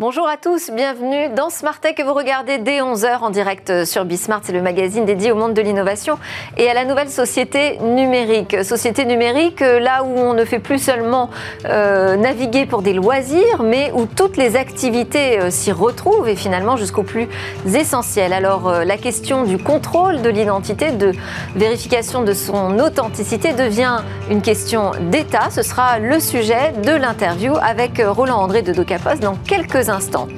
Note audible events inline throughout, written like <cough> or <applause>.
Bonjour à tous, bienvenue dans Smart que vous regardez dès 11h en direct sur Bismart. C'est le magazine dédié au monde de l'innovation et à la nouvelle société numérique. Société numérique, euh, là où on ne fait plus seulement euh, naviguer pour des loisirs, mais où toutes les activités euh, s'y retrouvent et finalement jusqu'au plus essentiel. Alors la question du contrôle de l'identité, de vérification de son authenticité devient une question d'État. Ce sera le sujet de l'interview avec Roland André de Docapos dans quelques instants.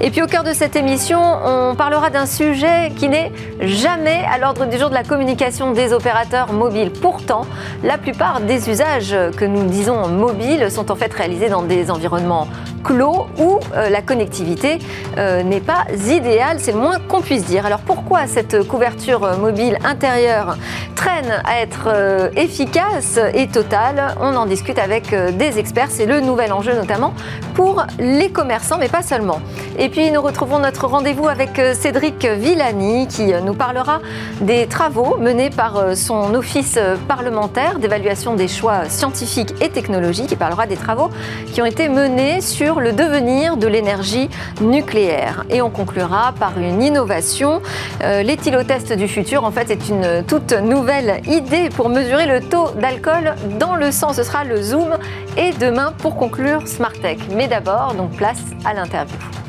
Et puis au cœur de cette émission, on parlera d'un sujet qui n'est jamais à l'ordre du jour de la communication des opérateurs mobiles. Pourtant, la plupart des usages que nous disons mobiles sont en fait réalisés dans des environnements clos où euh, la connectivité euh, n'est pas idéale, c'est le moins qu'on puisse dire. Alors pourquoi cette couverture mobile intérieure traîne à être euh, efficace et totale? On en discute avec des experts, c'est le nouvel enjeu notamment pour les commerçants, mais pas seulement. Et puis nous retrouvons notre rendez-vous avec euh, Cédric Villani qui euh, nous parlera des travaux menés par euh, son office parlementaire d'évaluation des choix scientifiques et technologiques. Il parlera des travaux qui ont été menés sur le devenir de l'énergie nucléaire. Et on conclura par une innovation. L'éthylotest du futur, en fait, est une toute nouvelle idée pour mesurer le taux d'alcool dans le sang. Ce sera le Zoom. Et demain, pour conclure, Smart Tech. Mais d'abord, donc place à l'interview.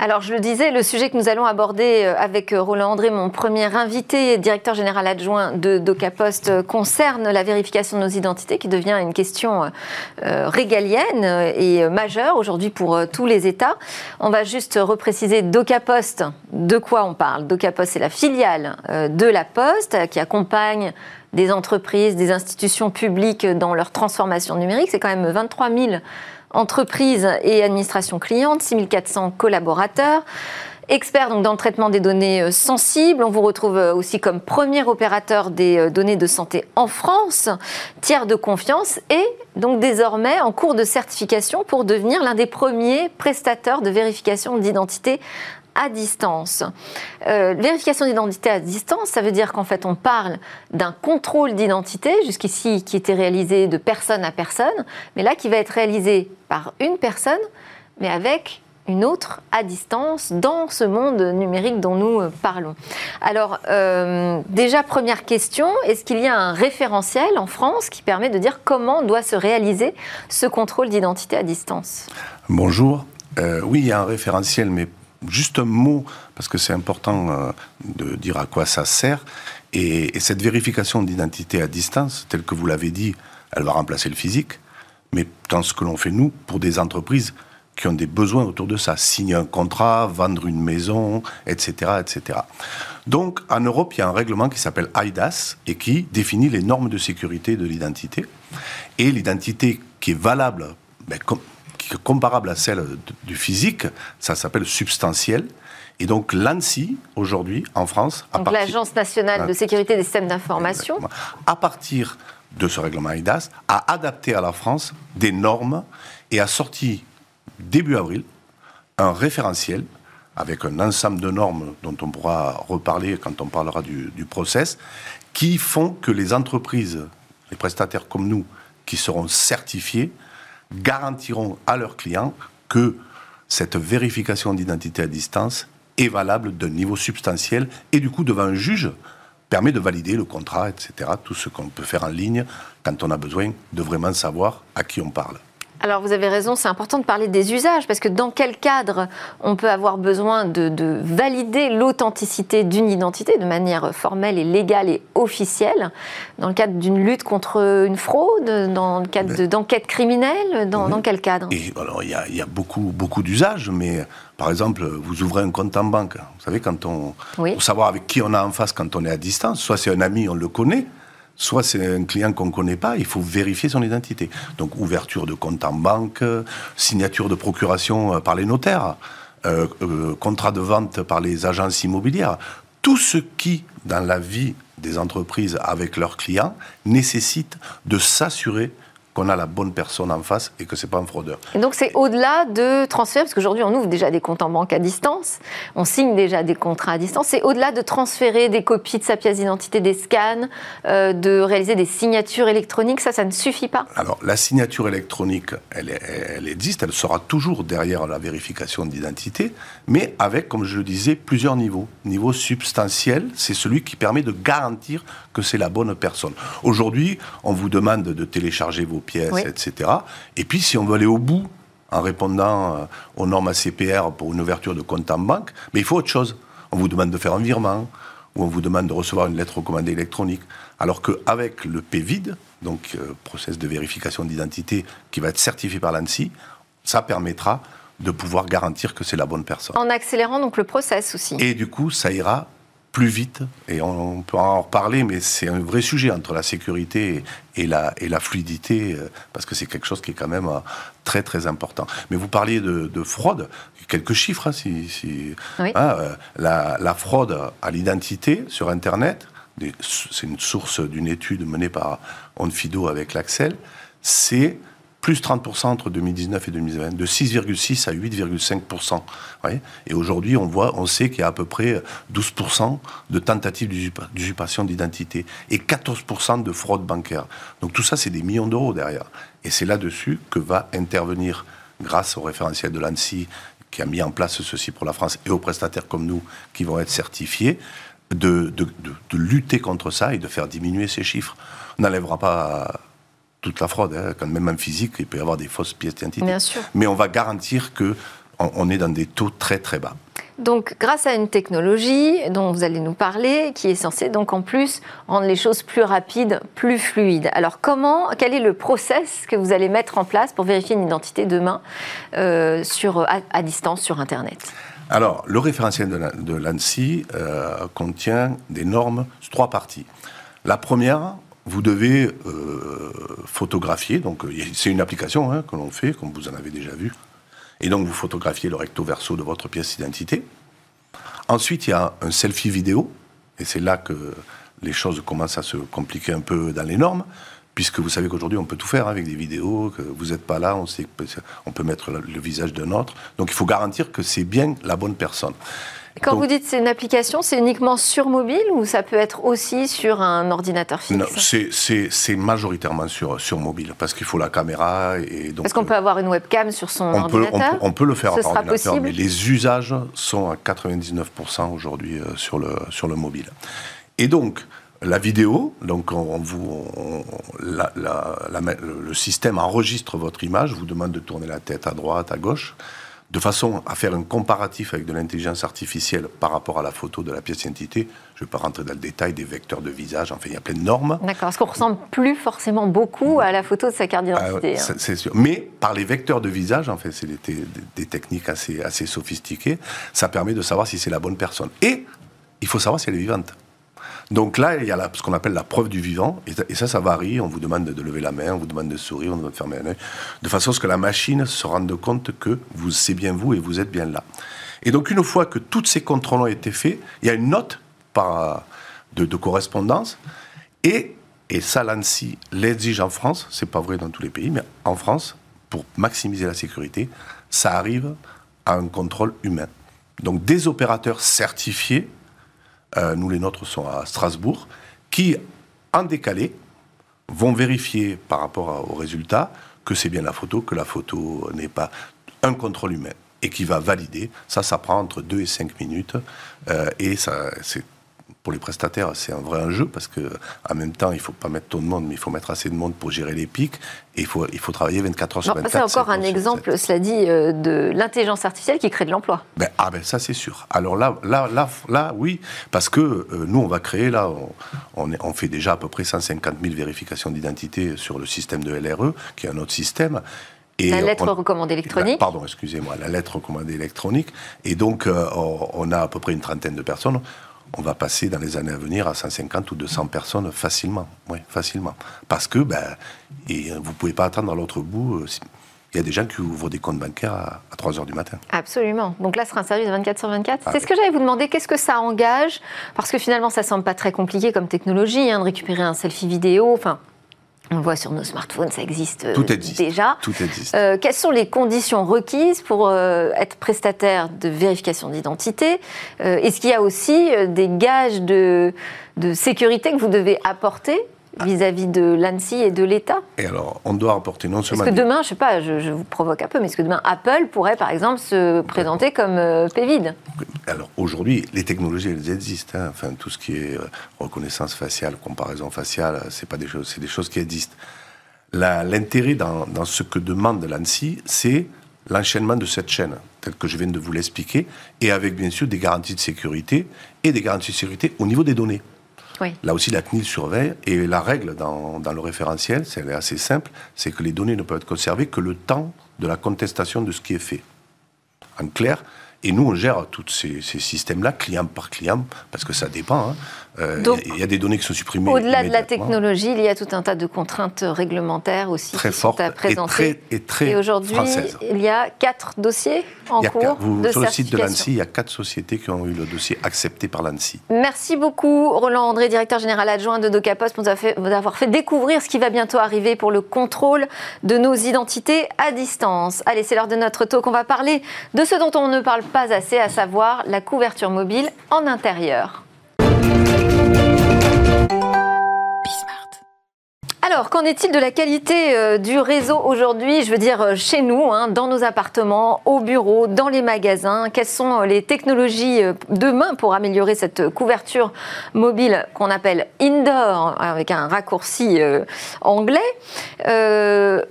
Alors, je le disais, le sujet que nous allons aborder euh, avec euh, Roland André, mon premier invité, directeur général adjoint de DocaPost, euh, concerne la vérification de nos identités, qui devient une question régalienne et majeure aujourd'hui pour tous les États. On va juste repréciser DocaPost, de quoi on parle. DocaPost, c'est la filiale de la Poste qui accompagne des entreprises, des institutions publiques dans leur transformation numérique. C'est quand même 23 000 entreprises et administrations clientes, 6400 collaborateurs. Expert dans le traitement des données euh, sensibles, on vous retrouve euh, aussi comme premier opérateur des euh, données de santé en France, tiers de confiance et donc désormais en cours de certification pour devenir l'un des premiers prestateurs de vérification d'identité à distance. Euh, vérification d'identité à distance, ça veut dire qu'en fait on parle d'un contrôle d'identité, jusqu'ici qui était réalisé de personne à personne, mais là qui va être réalisé par une personne, mais avec une autre à distance dans ce monde numérique dont nous euh, parlons. Alors, euh, déjà, première question, est-ce qu'il y a un référentiel en France qui permet de dire comment doit se réaliser ce contrôle d'identité à distance? Bonjour. oui, il y a un référentiel, mais juste un mot, parce que c'est important euh, de dire à quoi ça sert. Et, cette vérification d'identité à distance, telle que vous l'avez dit, elle va remplacer le physique. Mais dans ce que l'on fait, nous, pour des entreprises qui ont des besoins autour de ça, signer un contrat, vendre une maison, etc., etc. Donc, en Europe, il y a un règlement qui s'appelle IDAS et qui définit les normes de sécurité de l'identité. Et l'identité qui est valable, ben, comme, comparable à celle du physique, ça s'appelle substantiel. Et donc l'ANSI, aujourd'hui, en France... Donc l'Agence nationale de sécurité des systèmes d'information. À partir de ce règlement IDAS, a adapté à la France des normes et a sorti, début avril, un référentiel avec un ensemble de normes dont on pourra reparler quand on parlera du, du process, qui font que les entreprises, les prestataires comme nous, qui seront certifiés, garantiront à leurs clients que cette vérification d'identité à distance est valable d'un niveau substantiel et du coup devant un juge permet de valider le contrat, etc. Tout ce qu'on peut faire en ligne quand on a besoin de vraiment savoir à qui on parle. Alors vous avez raison, c'est important de parler des usages, parce que dans quel cadre on peut avoir besoin de, valider l'authenticité d'une identité de manière formelle et légale et officielle Dans le cadre d'une lutte contre une fraude Dans le cadre ben, d'enquêtes criminelles dans, quel cadre? Et, alors, il y a, beaucoup, beaucoup d'usages, mais par exemple, vous ouvrez un compte en banque. Vous savez, quand on, pour savoir avec qui on a en face quand on est à distance, soit c'est un ami, on le connaît, soit c'est un client qu'on ne connaît pas, il faut vérifier son identité. Donc ouverture de compte en banque, signature de procuration euh, par les notaires, euh, euh, contrat de vente par les agences immobilières. Tout ce qui, dans la vie des entreprises avec leurs clients, nécessite de s'assurer qu'on a la bonne personne en face et que c'est pas un fraudeur. Et donc c'est au-delà de transférer, parce qu'aujourd'hui on ouvre déjà des comptes en banque à distance, on signe déjà des contrats à distance, c'est au-delà de transférer des copies de sa pièce d'identité, des scans, euh, de réaliser des signatures électroniques, ça, ça ne suffit pas? Alors la signature électronique, elle, elle existe, elle sera toujours derrière la vérification d'identité, mais avec, comme je le disais, plusieurs niveaux. Niveau substantiel, c'est celui qui permet de garantir que c'est la bonne personne. Aujourd'hui, on vous demande de télécharger vos pièces, etc. Et puis, si on veut aller au bout en répondant euh, aux normes ACPR pour une ouverture de compte en banque, mais il faut autre chose. On vous demande de faire un virement, ou on vous demande de recevoir une lettre recommandée électronique. Alors qu'avec le PVID, donc euh, process de vérification d'identité qui va être certifié par l'ANSI, ça permettra de pouvoir garantir que c'est la bonne personne. En accélérant donc le process aussi. Et du coup, ça ira plus vite, et on, peut en reparler, mais c'est un vrai sujet entre la sécurité et la, et la fluidité, euh, parce que c'est quelque chose qui est quand même euh, très très important. Mais vous parliez de, fraude, quelques chiffres, hein, si, hein, euh, la, fraude à l'identité sur Internet, c'est une source d'une étude menée par Onfido avec l'Axel, c'est plus 30% entre 2019 et 2020, de 6,6 à 8,5%. Et aujourd'hui, on voit, on sait qu'il y a à peu près 12% de tentatives d'usurpation d'identité et 14% de fraude bancaire. Donc tout ça, c'est des millions d'euros derrière. Et c'est là-dessus que va intervenir, grâce au référentiel de l'ANSI, qui a mis en place ceci pour la France, et aux prestataires comme nous qui vont être certifiés, de, de, de lutter contre ça et de faire diminuer ces chiffres. On n'enlèvera pas toute la fraude. Hein. Quand même en physique, il peut y avoir des fausses pièces d'identité. Bien sûr. Mais on va garantir que on, est dans des taux très très bas. Donc, grâce à une technologie dont vous allez nous parler, qui est censée donc en plus rendre les choses plus rapides, plus fluides. Alors, comment, quel est le process que vous allez mettre en place pour vérifier une identité demain euh, sur, à, distance sur Internet? Alors, le référentiel de l'ANSI euh, contient des normes trois parties. La première, vous devez euh, photographier, donc euh, c'est une application hein, que l'on fait, comme vous en avez déjà vu, et donc vous photographiez le recto verso de votre pièce d'identité. Ensuite, il y a un selfie vidéo, et c'est là que les choses commencent à se compliquer un peu dans les normes, puisque vous savez qu'aujourd'hui on peut tout faire avec des vidéos, que vous n'êtes pas là, on on peut mettre le visage d'un autre, donc il faut garantir que c'est bien la bonne personne. Quand vous dites c'est une application, c'est uniquement sur mobile ou ça peut être aussi sur un ordinateur fixe? Non, c'est majoritairement sur, sur mobile parce qu'il faut la caméra. et Est-ce qu'on peut avoir une webcam sur son ordinateur on, peut, le faire Ce par ordinateur, possible? mais les usages sont à 99% aujourd'hui euh, sur, le, sur le mobile. Et donc, la vidéo, donc on, vous, le système enregistre votre image, vous demande de tourner la tête à droite, à gauche de façon à faire un comparatif avec de l'intelligence artificielle par rapport à la photo de la pièce d'identité. Je ne vais pas rentrer dans le détail des vecteurs de visage, enfin, il y a plein de normes. D'accord, parce qu'on ressemble plus forcément beaucoup à la photo de sa carte d'identité. Ah, hein? C'est sûr. Mais par les vecteurs de visage, en fait, c'est des, techniques assez, assez sophistiquées, ça permet de savoir si c'est la bonne personne. Et il faut savoir si elle est vivante. Donc là, il y a ce qu'on appelle la preuve du vivant, et, ça, ça varie. On vous demande de lever la main, on vous demande de sourire, on vous demande de fermer un œil, de façon à ce que la machine se rende compte que vous c'est bien vous et vous êtes bien là. Et donc une fois que tous ces contrôles ont été faits, il y a une note de, correspondance, et, et ça, l'ANSI l'exige en France, c'est pas vrai dans tous les pays, mais en France, pour maximiser la sécurité, ça arrive à un contrôle humain. Donc des opérateurs certifiés euh, nous les nôtres sont à Strasbourg, qui, en décalé, vont vérifier par rapport aux résultats que c'est bien la photo, que la photo n'est pas un contrôle humain et qui va valider. Ça, ça prend entre 2 et 5 minutes. Euh, et c'est pour les prestataires, c'est un vrai enjeu parce que en même temps, il ne faut pas mettre trop de monde, mais il faut mettre assez de monde pour gérer les pics et il faut, il faut travailler 24 heures sur 24. C'est encore un exemple, cela dit, euh, de l'intelligence artificielle qui crée de l'emploi. Ben, ah ben ça c'est sûr. Alors là, là, là, là, oui, parce que euh, nous on va créer là, on, on, fait déjà à peu près 150 000 vérifications d'identité sur le système de LRE, qui est un autre système. Et la lettre recommandée électronique Pardon, excusez-moi, la lettre recommandée électronique. Et donc, euh, on a à peu près une trentaine de personnes on va passer dans les années à venir à 150 ou 200 personnes facilement. Oui, facilement. Parce que ben, et vous ne pouvez pas attendre à l'autre bout. Euh, il y a des gens qui ouvrent des comptes bancaires à, 3 heures du matin. Absolument. Donc là, ce sera un service 24 sur 24. Ah c'est ce que j'allais vous demander. Qu'est-ce que ça engage? Parce que finalement, ça semble pas très compliqué comme technologie, hein, de récupérer un selfie vidéo. Enfin, On voit sur nos smartphones, ça existe, euh, Tout existe. déjà. Tout existe. Euh, quelles sont les conditions requises pour euh, être prestataire de vérification d'identité? Euh, Est-ce qu'il y a aussi des gages de, de sécurité que vous devez apporter? Vis-à-vis de l'ANSI et de l'État Et alors, on doit apporter non Est-ce seulement... que des- demain, je sais pas, je, je vous provoque un peu, mais est-ce que demain Apple pourrait par exemple se présenter comme euh, PVID Alors aujourd'hui, les technologies, elles existent. hein. Enfin, tout ce qui est euh, reconnaissance faciale, comparaison faciale, euh, c'est pas des choses, c'est des choses qui existent. L'intérêt dans, dans ce que demande l'ANSI, c'est l'enchaînement de cette chaîne, tel que je viens de vous l'expliquer, et avec bien sûr des garanties de sécurité et des garanties de sécurité au niveau des données. Là aussi, la CNIL surveille, et la règle dans, dans le référentiel, c'est elle est assez simple, c'est que les données ne peuvent être conservées que le temps de la contestation de ce qui est fait. En clair, et nous, on gère tous ces, ces systèmes-là, client par client, parce que ça dépend. hein. Euh, Il y, a des données qui sont supprimées. Au-delà de la technologie, il y a tout un tas de contraintes réglementaires aussi Très qui sont fortes à et présenter. très, et très Et aujourd'hui, françaises. il y a quatre dossiers en cours quatre- vous- de sur le site de l'ANSI, il y a quatre sociétés qui ont eu le dossier accepté par l'ANSI. Merci beaucoup, Roland André, directeur général adjoint de DocaPost, pour nous avoir fait- vous avoir fait découvrir ce qui va bientôt arriver pour le contrôle de nos identités à distance. Allez, c'est l'heure de notre talk. On va parler de ce dont on ne parle pas assez, à savoir la couverture mobile en intérieur. Alors, qu'en est-il de la qualité euh, du réseau aujourd'hui? Je veux dire, euh, chez nous, hein, dans nos appartements, au bureau, dans les magasins. Quelles sont euh, les technologies demain pour améliorer cette couverture mobile qu'on appelle indoor, avec un raccourci anglais?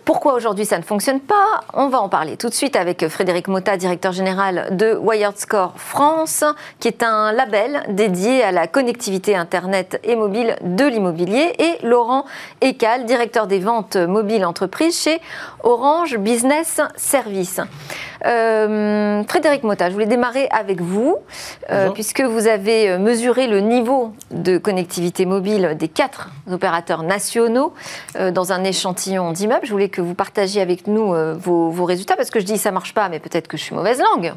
Pourquoi aujourd'hui ça ne fonctionne pas? On va en parler tout de suite avec Frédéric Motta, directeur général de Wired Score France, qui est un label dédié à la connectivité Internet et mobile de l'immobilier, et Laurent Directeur des ventes mobiles entreprises chez Orange Business Service. Euh, Frédéric Motta, je voulais démarrer avec vous, euh, puisque vous avez euh, mesuré le niveau de connectivité mobile des quatre opérateurs nationaux euh, dans un échantillon d'immeubles. Je voulais que vous partagiez avec nous vos, vos résultats, parce que je dis ça marche pas, mais peut-être que je suis mauvaise langue.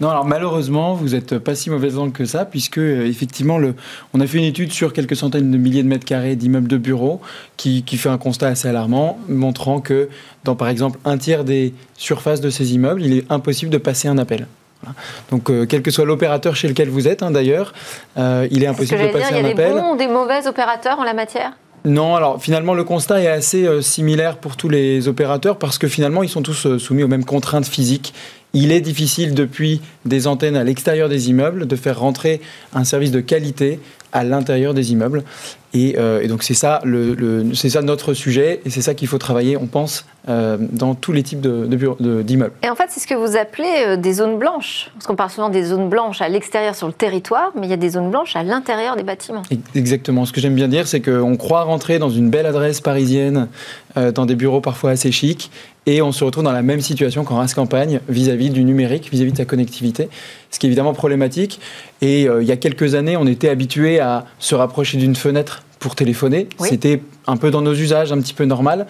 Non, alors malheureusement, vous n'êtes pas si mauvaise langue que ça, puisque effectivement, le, on a fait une étude sur quelques centaines de milliers de mètres carrés d'immeubles de bureaux qui, qui fait un constat assez alarmant, montrant que dans par exemple un tiers des surfaces de ces immeubles, il est impossible de passer un appel. Voilà. Donc, euh, quel que soit l'opérateur chez lequel vous êtes, hein, d'ailleurs, euh, il est impossible de j'allais dire, passer il y un a des appel. bons ou des mauvais opérateurs en la matière? Non, alors finalement le constat est assez euh, similaire pour tous les opérateurs parce que finalement ils sont tous soumis aux mêmes contraintes physiques. Il est difficile depuis des antennes à l'extérieur des immeubles de faire rentrer un service de qualité à l'intérieur des immeubles. Et, euh, et donc c'est ça, le, le- c'est ça notre sujet et c'est ça qu'il faut travailler, on pense, euh, dans tous les types de, de bureaux- de- d'immeubles. Et en fait, c'est ce que vous appelez euh, des zones blanches. Parce qu'on parle souvent des zones blanches à l'extérieur sur le territoire, mais il y a des zones blanches à l'intérieur des bâtiments. Exactement. Ce que j'aime bien dire, c'est qu'on croit rentrer dans une belle adresse parisienne, euh, dans des bureaux parfois assez chics, et on se retrouve dans la même situation qu'en race campagne vis-à-vis du numérique, vis-à-vis de sa connectivité, ce qui est évidemment problématique. Et euh, il y a quelques années, on était habitué à se rapprocher d'une fenêtre pour téléphoner. Oui. C'était un peu dans nos usages, un petit peu normal.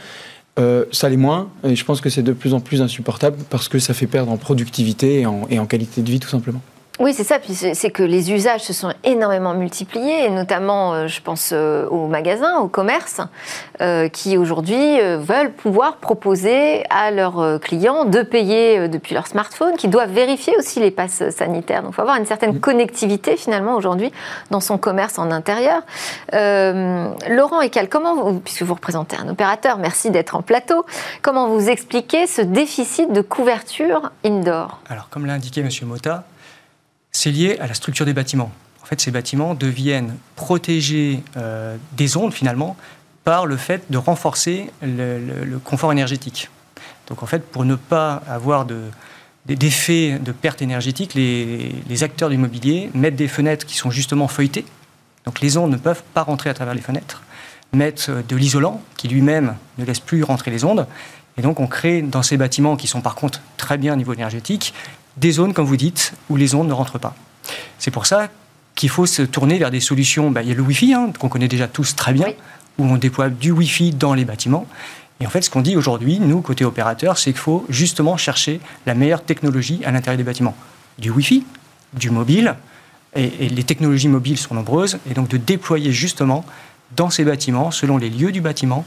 Euh, ça l'est moins, et je pense que c'est de plus en plus insupportable parce que ça fait perdre en productivité et en, et en qualité de vie tout simplement. Oui, c'est ça. Puis c'est que les usages se sont énormément multipliés, et notamment, euh, je pense euh, aux magasins, aux commerces, euh, qui aujourd'hui veulent pouvoir proposer à leurs clients de payer depuis leur smartphone, qui doivent vérifier aussi les passes sanitaires. Donc, il faut avoir une certaine connectivité finalement aujourd'hui dans son commerce en intérieur. Euh, Laurent Ecal, comment vous, puisque vous représentez un opérateur, merci d'être en plateau, comment vous expliquez ce déficit de couverture indoor? Alors, comme l'a indiqué M. Mota, c'est lié à la structure des bâtiments. En fait, ces bâtiments deviennent protégés euh, des ondes, finalement, par le fait de renforcer le, confort énergétique. Donc, en fait, pour ne pas avoir de, de perte énergétique, les, les acteurs du mobilier mettent des fenêtres qui sont justement feuilletées. Donc, les ondes ne peuvent pas rentrer à travers les fenêtres. Mettent euh, de l'isolant qui lui-même ne laisse plus rentrer les ondes. Et donc, on crée dans ces bâtiments qui sont par contre très bien au niveau énergétique, des zones, comme vous dites, où les ondes ne rentrent pas. C'est pour ça qu'il faut se tourner vers des solutions. Bah, il y a le Wi-Fi, hein, qu'on connaît déjà tous très bien, Oui. où on déploie du Wi-Fi dans les bâtiments. Et en fait, ce qu'on dit aujourd'hui, nous, côté opérateur, c'est qu'il faut justement chercher la meilleure technologie à l'intérieur des bâtiments. Du Wi-Fi, du mobile, et, et les technologies mobiles sont nombreuses, et donc de déployer justement dans ces bâtiments, selon les lieux du bâtiment,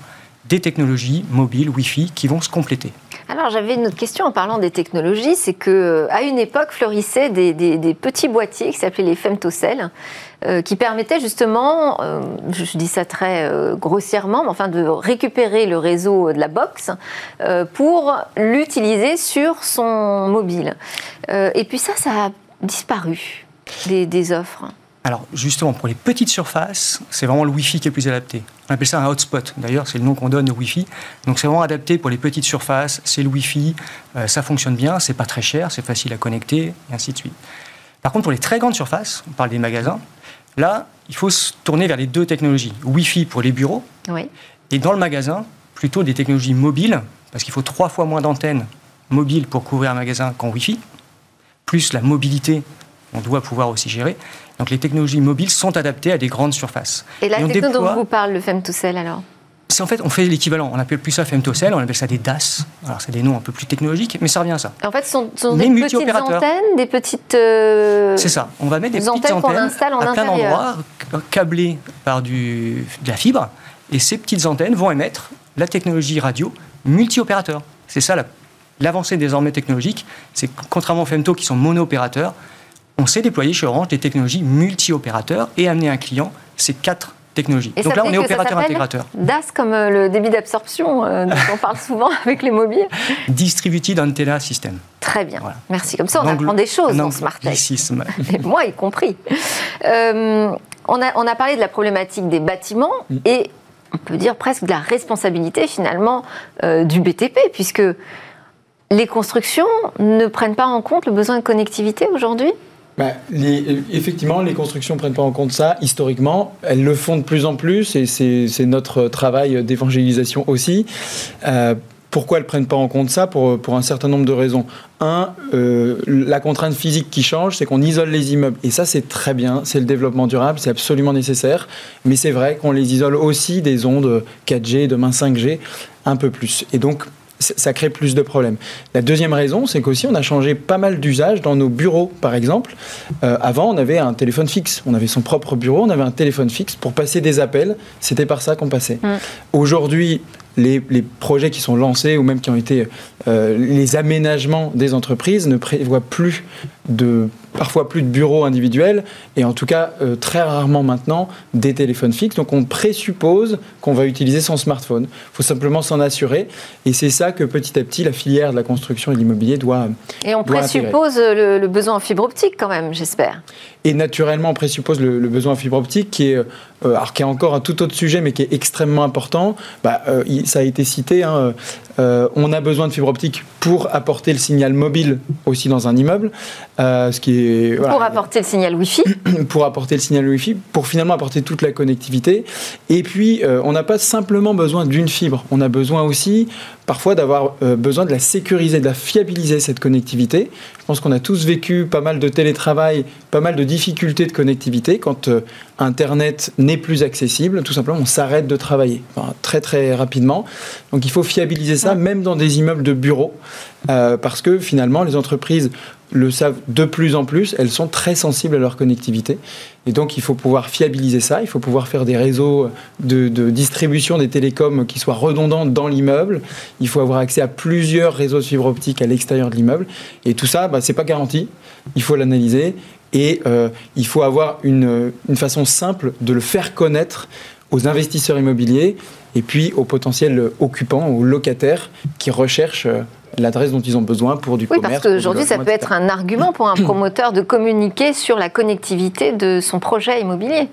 des technologies mobiles Wi-Fi qui vont se compléter. Alors j'avais une autre question en parlant des technologies, c'est que euh, à une époque florissaient des, petits boîtiers qui s'appelaient les femtocell, euh, qui permettaient justement, euh, je dis ça très grossièrement, mais enfin de récupérer le réseau de la box pour l'utiliser sur son mobile. et puis ça, ça a disparu des offres. Alors justement, pour les petites surfaces, c'est vraiment le Wi-Fi qui est plus adapté. On appelle ça un hotspot. D'ailleurs, c'est le nom qu'on donne au Wi-Fi. Donc c'est vraiment adapté pour les petites surfaces. C'est le Wi-Fi, euh, ça fonctionne bien, c'est pas très cher, c'est facile à connecter, et ainsi de suite. Par contre, pour les très grandes surfaces, on parle des magasins. Là, il faut se tourner vers les deux technologies. Wi-Fi pour les bureaux. Et dans le magasin, plutôt des technologies mobiles, parce qu'il faut trois fois moins d'antennes mobiles pour couvrir un magasin qu'en Wi-Fi, plus la mobilité on doit pouvoir aussi gérer. Donc les technologies mobiles sont adaptées à des grandes surfaces. Et la technologie dont vous parle, le Femtocell alors? C'est en fait, on fait l'équivalent. On appelle plus ça femtocell, on appelle ça des DAS. Alors, c'est des noms un peu plus technologiques, mais ça revient à ça. En fait, ce sont, des petites antennes, des petites. Euh, c'est ça. On va mettre des, petites antennes, installe en à plein d'endroits, câblées par du, de la fibre, et ces petites antennes vont émettre la technologie radio multi-opérateur. C'est ça l'avancée désormais technologique. C'est contrairement aux femto qui sont mono-opérateurs, on s'est déployé chez Orange des technologies multi-opérateurs et amener un client ces quatre technologies. Donc là, on est opérateur intégrateur. DAS comme euh, le débit d'absorption euh, dont <laughs> on parle souvent avec les mobiles. Distributed Antenna System. Très bien. Merci. Comme ça, on apprend des choses dans Smartech. <laughs> Et moi y compris. Euh, on, a, on a parlé de la problématique des bâtiments mm. et on peut dire presque de la responsabilité finalement du BTP puisque les constructions ne prennent pas en compte le besoin de connectivité aujourd'hui? Bah, effectivement, les constructions ne prennent pas en compte ça historiquement. Elles le font de plus en plus et c'est notre travail d'évangélisation aussi. Euh, pourquoi elles ne prennent pas en compte ça? Pour, un certain nombre de raisons. Un, euh, la contrainte physique qui change, c'est qu'on isole les immeubles. Et ça, c'est très bien, c'est le développement durable, c'est absolument nécessaire. Mais c'est vrai qu'on les isole aussi des ondes 4G, demain 5G, un peu plus. Et donc, ça crée plus de problèmes. La deuxième raison, c'est qu'aussi on a changé pas mal d'usages dans nos bureaux, par exemple. Euh, avant, on avait un téléphone fixe, on avait son propre bureau, on avait un téléphone fixe pour passer des appels. C'était par ça qu'on passait. Mm. Aujourd'hui, les, projets qui sont lancés ou même qui ont été euh, les aménagements des entreprises ne prévoient plus de parfois plus de bureaux individuels et en tout cas euh, très rarement maintenant des téléphones fixes. Donc on présuppose qu'on va utiliser son smartphone. Il faut simplement s'en assurer et c'est ça que petit à petit la filière de la construction et de l'immobilier doit. Et on présuppose le, besoin en fibre optique quand même, j'espère. Et naturellement on présuppose le, besoin en fibre optique qui est, euh, alors, qui est encore un tout autre sujet mais qui est extrêmement important. Bah, euh, ça a été cité, hein, on a besoin de fibre optique pour apporter le signal mobile aussi dans un immeuble. ce qui est pour apporter le signal Wi-Fi. <clears throat> pour apporter le signal Wi-Fi, pour finalement apporter toute la connectivité. Et puis, euh, on n'a pas simplement besoin d'une fibre, on a besoin aussi parfois d'avoir euh, besoin de la sécuriser, de la fiabiliser, cette connectivité. Je pense qu'on a tous vécu pas mal de télétravail, pas mal de difficultés de connectivité. Quand euh, Internet n'est plus accessible, tout simplement, on s'arrête de travailler très très rapidement. Donc il faut fiabiliser ça, même dans des immeubles de bureaux, parce que finalement, les entreprises le savent de plus en plus, elles sont très sensibles à leur connectivité. Et donc, il faut pouvoir fiabiliser ça, il faut pouvoir faire des réseaux de, distribution des télécoms qui soient redondants dans l'immeuble. Il faut avoir accès à plusieurs réseaux de fibre optique à l'extérieur de l'immeuble. Et tout ça, bah, ce n'est pas garanti. Il faut l'analyser et euh, il faut avoir une, une façon simple de le faire connaître aux investisseurs immobiliers et puis aux potentiels occupants, aux locataires qui recherchent euh, l'adresse dont ils ont besoin pour du oui, commerce. Oui, parce qu'aujourd'hui, ça peut être un argument pour un <clears throat> promoteur de communiquer sur la connectivité de son projet immobilier.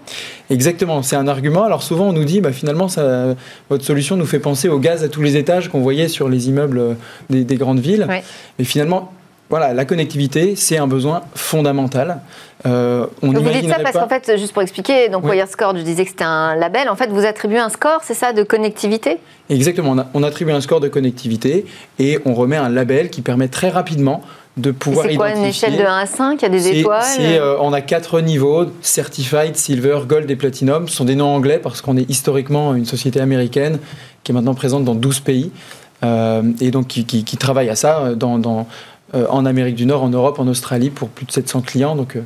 Exactement, c'est un argument. Alors souvent, on nous dit, bah, finalement, ça, votre solution nous fait penser au gaz à tous les étages qu'on voyait sur les immeubles des, grandes villes. Oui. Mais finalement, voilà, la connectivité, c'est un besoin fondamental. Euh, on vous dites ça parce qu'en fait, juste pour expliquer, donc oui. Score, je disais que c'était un label. En fait, vous attribuez un score, c'est ça, de connectivité? Exactement. On, attribue un score de connectivité et on remet un label qui permet très rapidement de pouvoir C'est quoi une échelle de 1 à 5 Il y a des étoiles? euh, On a quatre niveaux Certified, Silver, Gold et Platinum. Ce sont des noms anglais parce qu'on est historiquement une société américaine qui est maintenant présente dans 12 pays euh, et donc qui, qui, travaille à ça dans, dans euh, en Amérique du Nord, en Europe, en Australie pour plus de 700 clients. Donc, euh,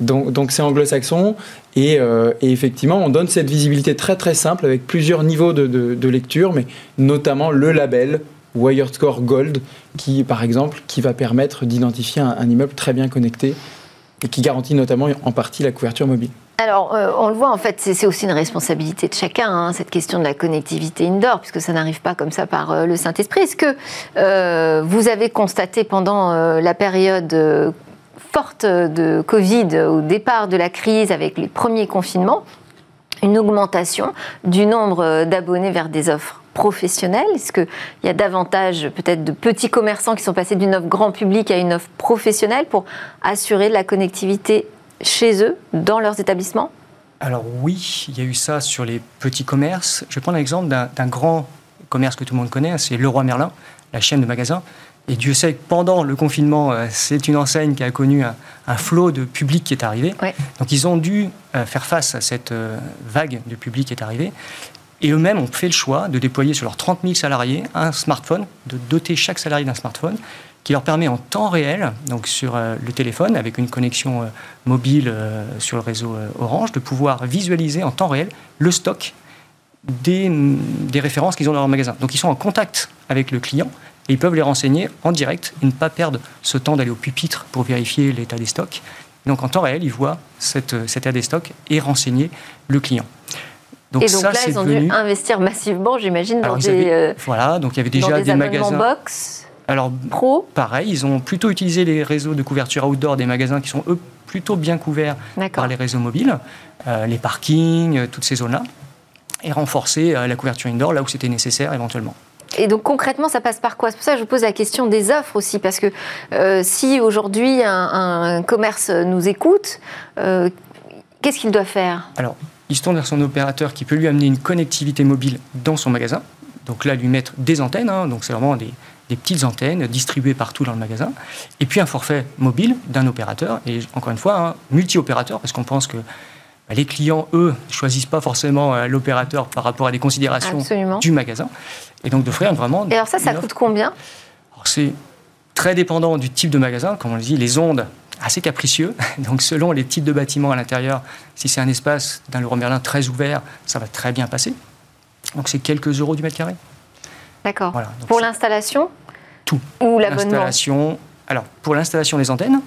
Donc c'est anglo-saxon et, effectivement on donne cette visibilité très très simple avec plusieurs niveaux de, lecture, mais notamment le label WireScore Gold qui par exemple qui va permettre d'identifier un immeuble très bien connecté et qui garantit notamment en partie la couverture mobile. Alors, euh, on le voit, en fait, c'est aussi une responsabilité de chacun, hein, cette question de la connectivité indoor, puisque ça n'arrive pas comme ça par euh, le Saint-Esprit. Est-ce que euh, vous avez constaté pendant la période forte de Covid, au départ de la crise, avec les premiers confinements, une augmentation du nombre d'abonnés vers des offres professionnelles? Est-ce qu'il y a davantage peut-être de petits commerçants qui sont passés d'une offre grand public à une offre professionnelle pour assurer la connectivité chez eux, dans leurs établissements Alors oui, il y a eu ça sur les petits commerces. Je vais prendre l'exemple d'un grand commerce que tout le monde connaît, c'est Leroy Merlin, la chaîne de magasins. Et Dieu sait que pendant le confinement, euh, c'est une enseigne qui a connu un, flot de public qui est arrivé. Donc ils ont dû euh, faire face à cette euh, vague de public qui est arrivée. Et eux-mêmes ont fait le choix de déployer sur leurs 30 000 salariés un smartphone, de doter chaque salarié d'un smartphone qui leur permet en temps réel, donc sur euh, le téléphone, avec une connexion euh, mobile euh, sur le réseau Orange, de pouvoir visualiser en temps réel le stock des, des références qu'ils ont dans leur magasin. Donc ils sont en contact avec le client et ils peuvent les renseigner en direct et ne pas perdre ce temps d'aller au pupitre pour vérifier l'état des stocks. Donc en temps réel, ils voient cet état des stocks et renseigner le client. Donc, et donc là, ils ont dû investir massivement, j'imagine, dans des, voilà, donc il y avait déjà des, des magasins box. Alors, Pro. pareil, ils ont plutôt utilisé les réseaux de couverture outdoor des magasins qui sont, eux, plutôt bien couverts par les réseaux mobiles, euh, les parkings, euh, toutes ces zones-là, et renforcé euh, la couverture indoor là où c'était nécessaire éventuellement. Et donc concrètement, ça passe par quoi? C'est pour ça que je vous pose la question des offres aussi, parce que si aujourd'hui un, commerce nous écoute, qu'est-ce qu'il doit faire? Alors, il se tourne vers son opérateur qui peut lui amener une connectivité mobile dans son magasin. Donc là, lui mettre des antennes, hein, donc c'est vraiment des, des petites antennes distribuées partout dans le magasin, et puis un forfait mobile d'un opérateur, et encore une fois, un multi-opérateur, parce qu'on pense que bah, les clients, eux, ne choisissent pas forcément euh, l'opérateur par rapport à des considérations du magasin, et donc d'offrir vraiment... Et alors ça, ça coûte combien C'est très dépendant du type de magasin, comme on le dit, les ondes assez capricieux. <laughs> Donc, selon les types de bâtiments à l'intérieur, si c'est un espace d'un Leroy Merlin très ouvert, ça va très bien passer. Donc, c'est quelques euros du mètre carré. D'accord. pour l'installation Tout. Ou l'abonnement. Alors, pour l'installation des antennes.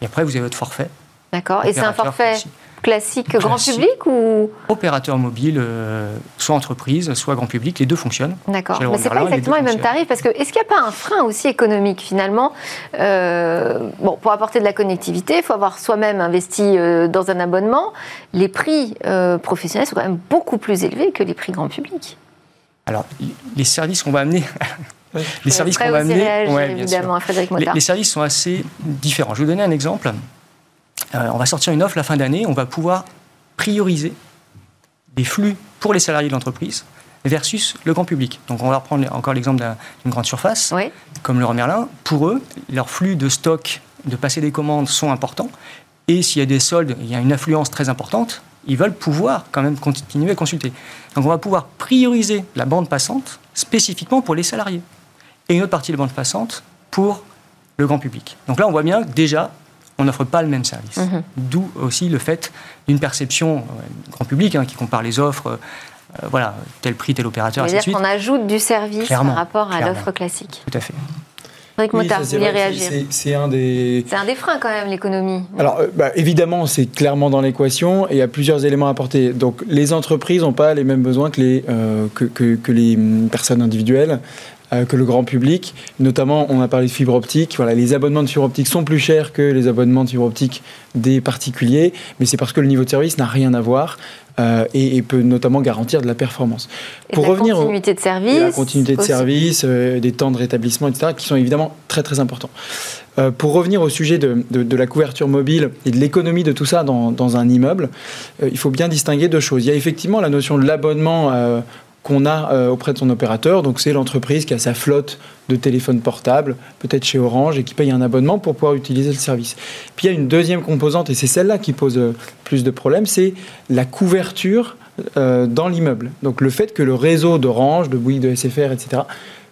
Et après, vous avez votre forfait. D'accord. Et c'est un forfait classique, grand public ou Opérateur mobile, euh, soit entreprise, soit grand public, les deux fonctionnent. D'accord. Mais c'est pas exactement les, mêmes tarifs parce que est-ce qu'il n'y a pas un frein aussi économique finalement euh, Bon, pour apporter de la connectivité, il faut avoir soi-même investi euh, dans un abonnement. Les prix professionnels sont quand même beaucoup plus élevés que les prix grand public. Alors, les services qu'on va amener. Les services qu'on va amener. évidemment, Frédéric les, les, services sont assez différents. Je vais vous donner un exemple. Euh, on va sortir une offre la fin d'année. On va pouvoir prioriser des flux pour les salariés de l'entreprise versus le grand public. Donc, on va reprendre encore l'exemple d'une grande surface, comme le Merlin. Pour eux, leurs flux de stock, de passer des commandes sont importants. Et s'il y a des soldes, il y a une affluence très importante ils veulent pouvoir quand même continuer à consulter. Donc on va pouvoir prioriser la bande passante spécifiquement pour les salariés et une autre partie de bande passante pour le grand public. Donc là, on voit bien que déjà, on n'offre pas le même service. Mhm. D'où aussi le fait d'une perception euh, grand public hein, qui compare les offres. Euh, voilà, tel prix, tel opérateur, ainsi de suite. On ajoute du service par rapport à l'offre classique. Tout à fait. C'est un des. C'est un des freins quand même, l'économie. Alors, euh, bah, évidemment, c'est clairement dans l'équation et il y a plusieurs éléments à apporter. Donc, les entreprises n'ont pas les mêmes besoins que les, euh, que, que, les hum, personnes individuelles. Euh, que le grand public. Notamment, on a parlé de fibre optique. Voilà, les abonnements de fibre optique sont plus chers que les abonnements de fibre optique des particuliers, mais c'est parce que le niveau de service n'a rien à voir. Euh, et, peut notamment garantir de la performance. Et Pour la revenir continuité de service, la continuité de service, euh, des temps de rétablissement, etc., qui sont évidemment très très importants. pour revenir au sujet de, de, la couverture mobile et de l'économie de tout ça dans, dans un immeuble, il faut bien distinguer deux choses. Il y a effectivement la notion de l'abonnement qu'on a euh, auprès de son opérateur. Donc c'est l'entreprise qui a sa flotte de téléphones portables, peut-être chez Orange, et qui paye un abonnement pour pouvoir utiliser le service. Puis il y a une deuxième composante, et c'est celle-là qui pose euh, plus de problèmes, c'est la couverture euh, dans l'immeuble. Donc le fait que le réseau d'Orange, de Bouygues, de SFR, etc.,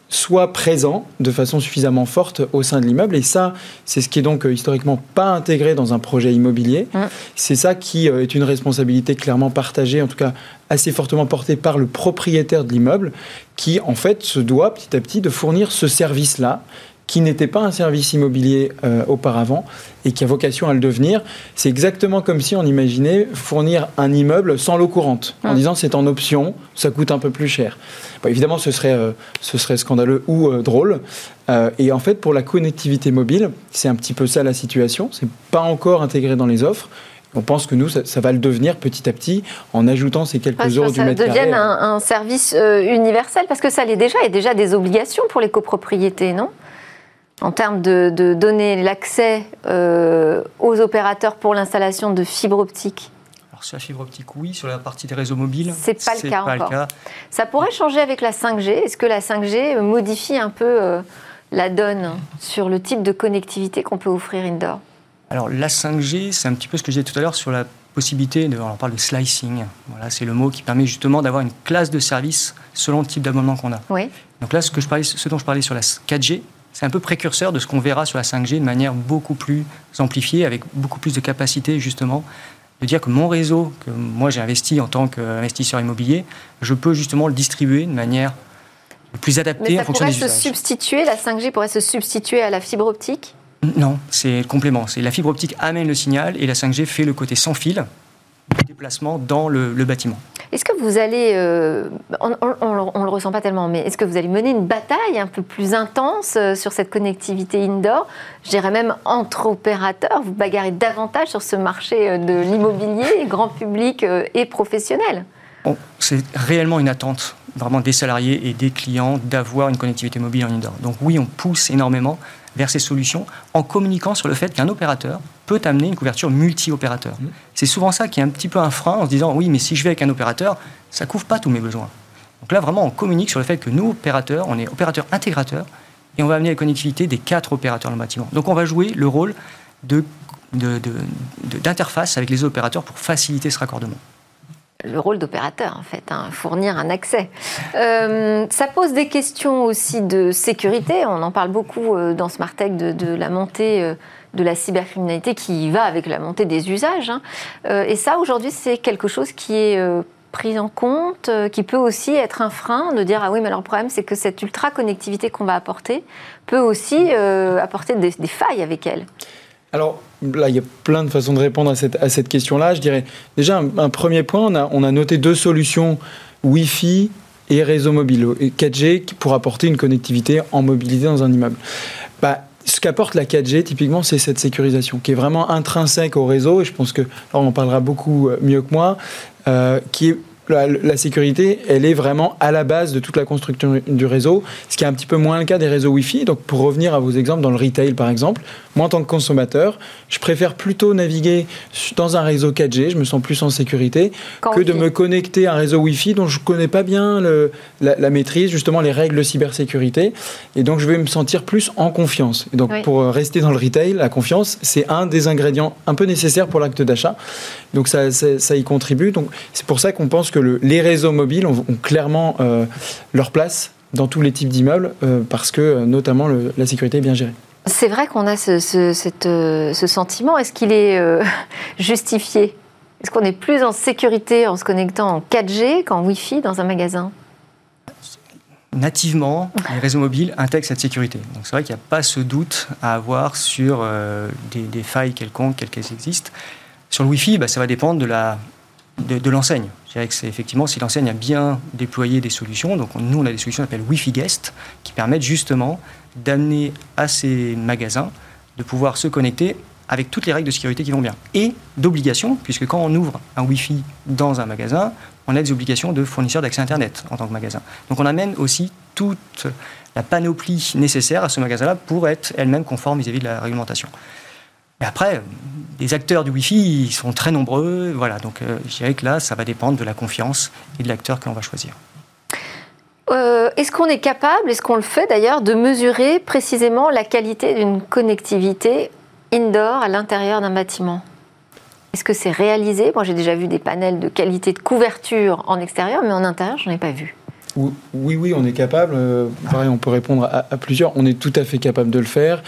soit présent de façon suffisamment forte au sein de l'immeuble. Et ça, c'est ce qui est donc euh, historiquement pas intégré dans un projet immobilier. Mmh. C'est ça qui euh, est une responsabilité clairement partagée, en tout cas assez fortement portée par le propriétaire de l'immeuble, qui en fait se doit petit à petit de fournir ce service-là qui n'était pas un service immobilier euh, auparavant et qui a vocation à le devenir. C'est exactement comme si on imaginait fournir un immeuble sans l'eau courante, en disant c'est en option, ça coûte un peu plus cher. Bon, évidemment, ce serait, euh, ce serait scandaleux ou euh, drôle. Et en fait, pour la connectivité mobile, c'est un petit peu ça la situation. C'est pas encore intégré dans les offres. On pense que nous, ça, ça va le devenir petit à petit en ajoutant ces quelques euros que du ça mètre devienne carré. un, un service euh, universel, parce que ça l'est déjà, il y a déjà des obligations pour les copropriétés, non? En termes de, de donner l'accès euh, aux opérateurs pour l'installation de fibres optiques. Alors sur la fibre optique, oui. Sur la partie des réseaux mobiles, C'est pas le cas pas encore. le cas. Ça pourrait changer avec la 5G. Est-ce que la 5G modifie un peu euh, la donne sur le type de connectivité qu'on peut offrir indoor? Alors la 5G, c'est un petit peu ce que je disais tout à l'heure sur la possibilité, de, on parle de slicing. Voilà, c'est le mot qui permet justement d'avoir une classe de service selon le type d'abonnement qu'on a. Oui. Donc là, ce, que je parlais, ce dont je parlais sur la 4G, c'est un peu précurseur de ce qu'on verra sur la 5G de manière beaucoup plus amplifiée, avec beaucoup plus de capacité justement de dire que mon réseau, que moi j'ai investi en tant qu'investisseur immobilier, je peux justement le distribuer de manière plus Mais adaptée ça en fonction pourrait des se usages. substituer, la 5G pourrait se substituer à la fibre optique? Non, c'est le complément. C'est la fibre optique amène le signal et la 5G fait le côté sans fil du déplacement dans le, le bâtiment. Est-ce que vous allez, euh, on ne le ressent pas tellement, mais est-ce que vous allez mener une bataille un peu plus intense euh, sur cette connectivité indoor? Je dirais même entre opérateurs, vous bagarrez davantage sur ce marché euh, de l'immobilier, grand public et professionnel. C'est réellement une attente vraiment des salariés et des clients d'avoir une connectivité mobile en indoor. Donc oui, on pousse énormément vers ces solutions en communiquant sur le fait qu'un opérateur peut amener une couverture multi-opérateur. C'est souvent ça qui est un petit peu un frein en se disant oui, mais si je vais avec un opérateur, ça couvre pas tous mes besoins. Donc là, vraiment, on communique sur le fait que nous, opérateurs, on est opérateur intégrateur et on va amener la connectivité des quatre opérateurs dans le bâtiment. Donc on va jouer le rôle de- de- de- de- d'interface avec les opérateurs pour faciliter ce raccordement. le rôle d'opérateur, en fait, hein, fournir un accès. Euh, ça pose des questions aussi de sécurité. On en parle beaucoup euh, dans Smart Tech de, de la montée euh, de la cybercriminalité qui va avec la montée des usages. hein. Euh, et ça, aujourd'hui, c'est quelque chose qui est euh, pris en compte, euh, qui peut aussi être un frein de dire ah oui, mais alors le problème, c'est que cette ultra connectivité qu'on va apporter peut aussi euh, apporter des, failles avec elle. Alors là, il y a plein de façons de répondre à cette, à cette question-là. Je dirais déjà un, premier point, on a, on a noté deux solutions Wi-Fi et réseau mobile, et 4G pour apporter une connectivité en mobilité dans un immeuble. Bah, ce qu'apporte la 4G, typiquement, c'est cette sécurisation qui est vraiment intrinsèque au réseau, et je pense que là, on en parlera beaucoup euh, mieux que moi, euh, qui est la, la sécurité, elle est vraiment à la base de toute la construction du réseau, ce qui est un petit peu moins le cas des réseaux Wi-Fi. Donc, pour revenir à vos exemples, dans le retail par exemple, moi en tant que consommateur, je préfère plutôt naviguer dans un réseau 4G, je me sens plus en sécurité, que de me connecter à un réseau Wi-Fi dont je ne connais pas bien le- la, la maîtrise, justement les règles de cybersécurité. Et donc, je vais me sentir plus en confiance. Et donc, Oui. pour euh, rester dans le retail, la confiance, c'est un des ingrédients un peu nécessaires pour l'acte d'achat. Donc, ça, ça, ça y contribue. Donc, c'est pour ça qu'on pense que le- les réseaux mobiles ont, ont clairement euh, leur place dans tous les types d'immeubles euh, parce que, euh, notamment, le- la sécurité est bien gérée. C'est vrai qu'on a ce, ce- cette, ce sentiment. Est-ce qu'il est euh, <laughs> justifié? Est-ce qu'on est plus en sécurité en se connectant en 4G qu'en Wi-Fi dans un magasin? Nativement, les réseaux mobiles intègrent cette sécurité. Donc c'est vrai qu'il n'y a pas ce doute à avoir sur euh, des, des failles quelconques, quelles qu'elles existent. Sur le Wi-Fi, bah, ça va dépendre de la de, l'enseigne. Je dirais que c'est effectivement si l'enseigne a bien déployé des solutions. Donc on- nous, on a des solutions qu'on Wi-Fi Guest, qui permettent justement d'amener à ces magasins de pouvoir se connecter avec toutes les règles de sécurité qui vont bien. Et d'obligations, puisque quand on ouvre un Wi-Fi dans un magasin, on a des obligations de fournisseur d'accès Internet en tant que magasin. Donc on amène aussi toute la panoplie nécessaire à ce magasin-là pour être elle-même conforme vis-à-vis de la réglementation. Mais après, les acteurs du Wi-Fi ils sont très nombreux. Voilà, donc euh, je dirais que là, ça va dépendre de la confiance et de l'acteur que l'on va choisir. Euh, Est-ce qu'on est capable, est-ce qu'on le fait d'ailleurs, de mesurer précisément la qualité d'une connectivité indoor à l'intérieur d'un bâtiment? Est-ce que c'est réalisé? Moi, j'ai déjà vu des panels de qualité de couverture en extérieur, mais en intérieur, je n'en ai pas vu. Oui, oui, on est capable. pareil, on peut répondre à, à, plusieurs. On est tout à fait capable de le faire.